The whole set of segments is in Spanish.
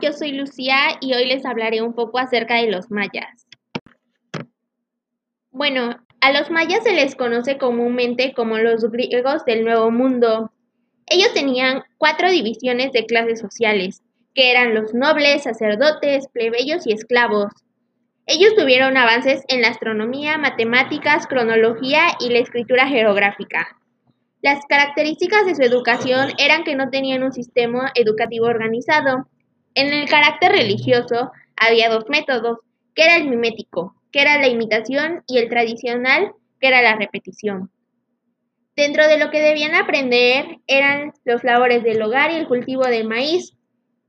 yo soy Lucía y hoy les hablaré un poco acerca de los mayas. Bueno, a los mayas se les conoce comúnmente como los griegos del Nuevo Mundo. Ellos tenían cuatro divisiones de clases sociales, que eran los nobles, sacerdotes, plebeyos y esclavos. Ellos tuvieron avances en la astronomía, matemáticas, cronología y la escritura geográfica. Las características de su educación eran que no tenían un sistema educativo organizado. En el carácter religioso había dos métodos, que era el mimético, que era la imitación, y el tradicional, que era la repetición. Dentro de lo que debían aprender eran los labores del hogar y el cultivo del maíz.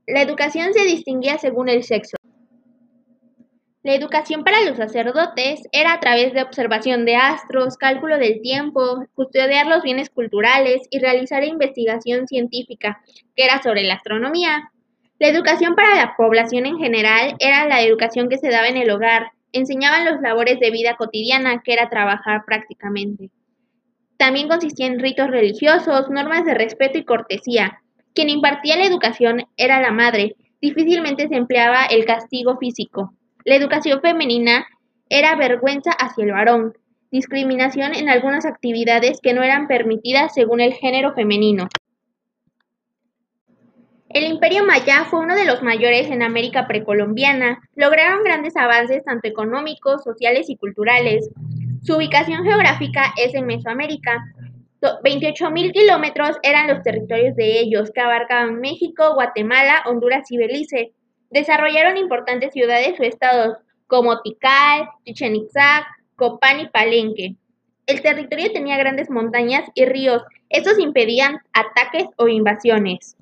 La educación se distinguía según el sexo. La educación para los sacerdotes era a través de observación de astros, cálculo del tiempo, custodiar los bienes culturales y realizar investigación científica, que era sobre la astronomía. La educación para la población en general era la educación que se daba en el hogar, enseñaban los labores de vida cotidiana, que era trabajar prácticamente. También consistía en ritos religiosos, normas de respeto y cortesía. Quien impartía la educación era la madre, difícilmente se empleaba el castigo físico. La educación femenina era vergüenza hacia el varón, discriminación en algunas actividades que no eran permitidas según el género femenino. El imperio maya fue uno de los mayores en América precolombiana. Lograron grandes avances tanto económicos, sociales y culturales. Su ubicación geográfica es en Mesoamérica. 28.000 kilómetros eran los territorios de ellos, que abarcaban México, Guatemala, Honduras y Belice. Desarrollaron importantes ciudades o estados como Tikal, Chichen Copán y Palenque. El territorio tenía grandes montañas y ríos. Estos impedían ataques o invasiones.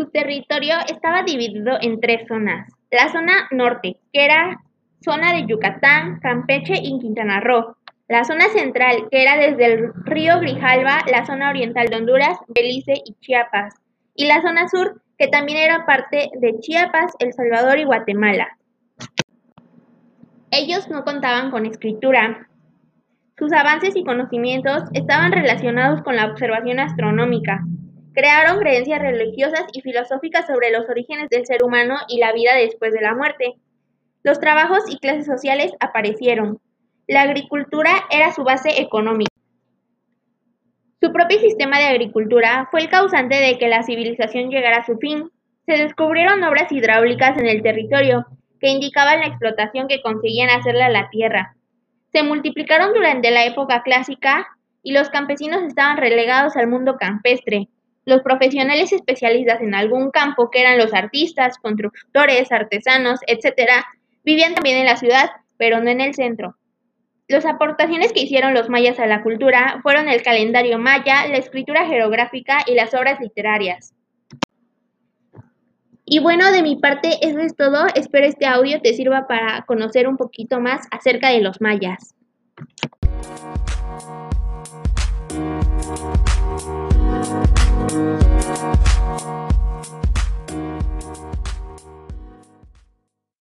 Su territorio estaba dividido en tres zonas. La zona norte, que era zona de Yucatán, Campeche y Quintana Roo. La zona central, que era desde el río Grijalva, la zona oriental de Honduras, Belice y Chiapas. Y la zona sur, que también era parte de Chiapas, El Salvador y Guatemala. Ellos no contaban con escritura. Sus avances y conocimientos estaban relacionados con la observación astronómica. Crearon creencias religiosas y filosóficas sobre los orígenes del ser humano y la vida después de la muerte. Los trabajos y clases sociales aparecieron. La agricultura era su base económica. Su propio sistema de agricultura fue el causante de que la civilización llegara a su fin. Se descubrieron obras hidráulicas en el territorio que indicaban la explotación que conseguían hacerle a la tierra. Se multiplicaron durante la época clásica y los campesinos estaban relegados al mundo campestre. Los profesionales especialistas en algún campo, que eran los artistas, constructores, artesanos, etc., vivían también en la ciudad, pero no en el centro. Las aportaciones que hicieron los mayas a la cultura fueron el calendario maya, la escritura geográfica y las obras literarias. Y bueno, de mi parte eso es todo. Espero este audio te sirva para conocer un poquito más acerca de los mayas.